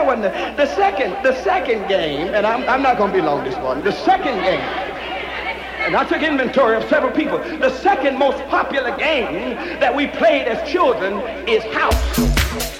that wasn't the, the second, the second game, and I'm, I'm not going to be long this morning. The second game, and I took inventory of several people. The second most popular game that we played as children is house.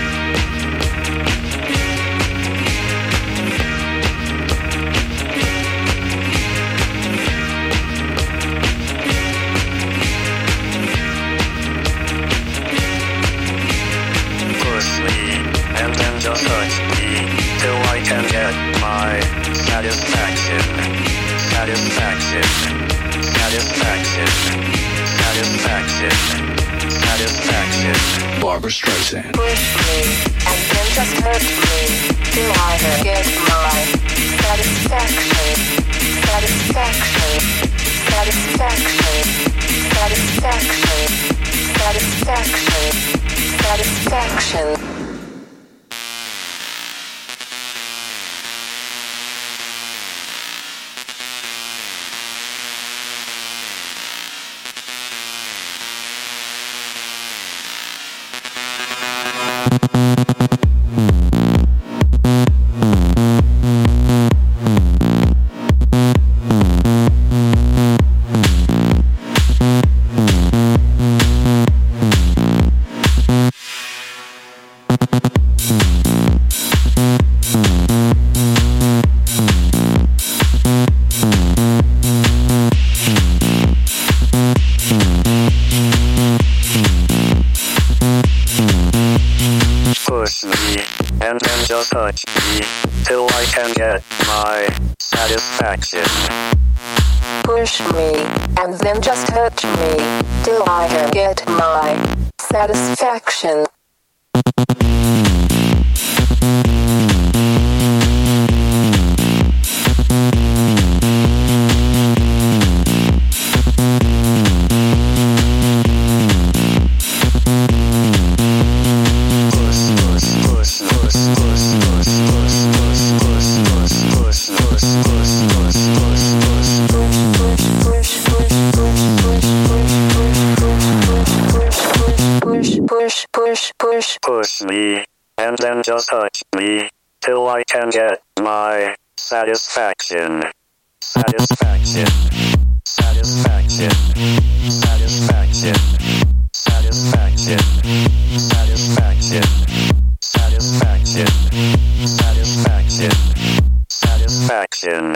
Barbra Streisand. satisfaction, satisfaction, satisfaction. and then just hurt me till I can get my satisfaction. get my satisfaction. Satisfaction. Satisfaction. Satisfaction. Satisfaction. Satisfaction. Satisfaction. Satisfaction. Satisfaction.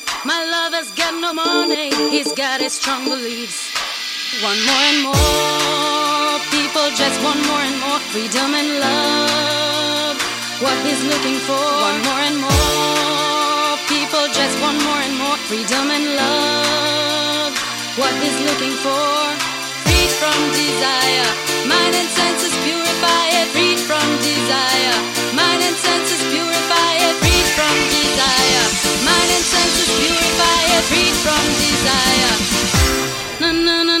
My lover's got no money, he's got his strong beliefs. One more and more. People just want more and more freedom and love. What he's looking for, one more and more. People just want more and more freedom and love. What he's looking for, freed from desire, mind and senses purify it, freed from desire, from desire. na na na.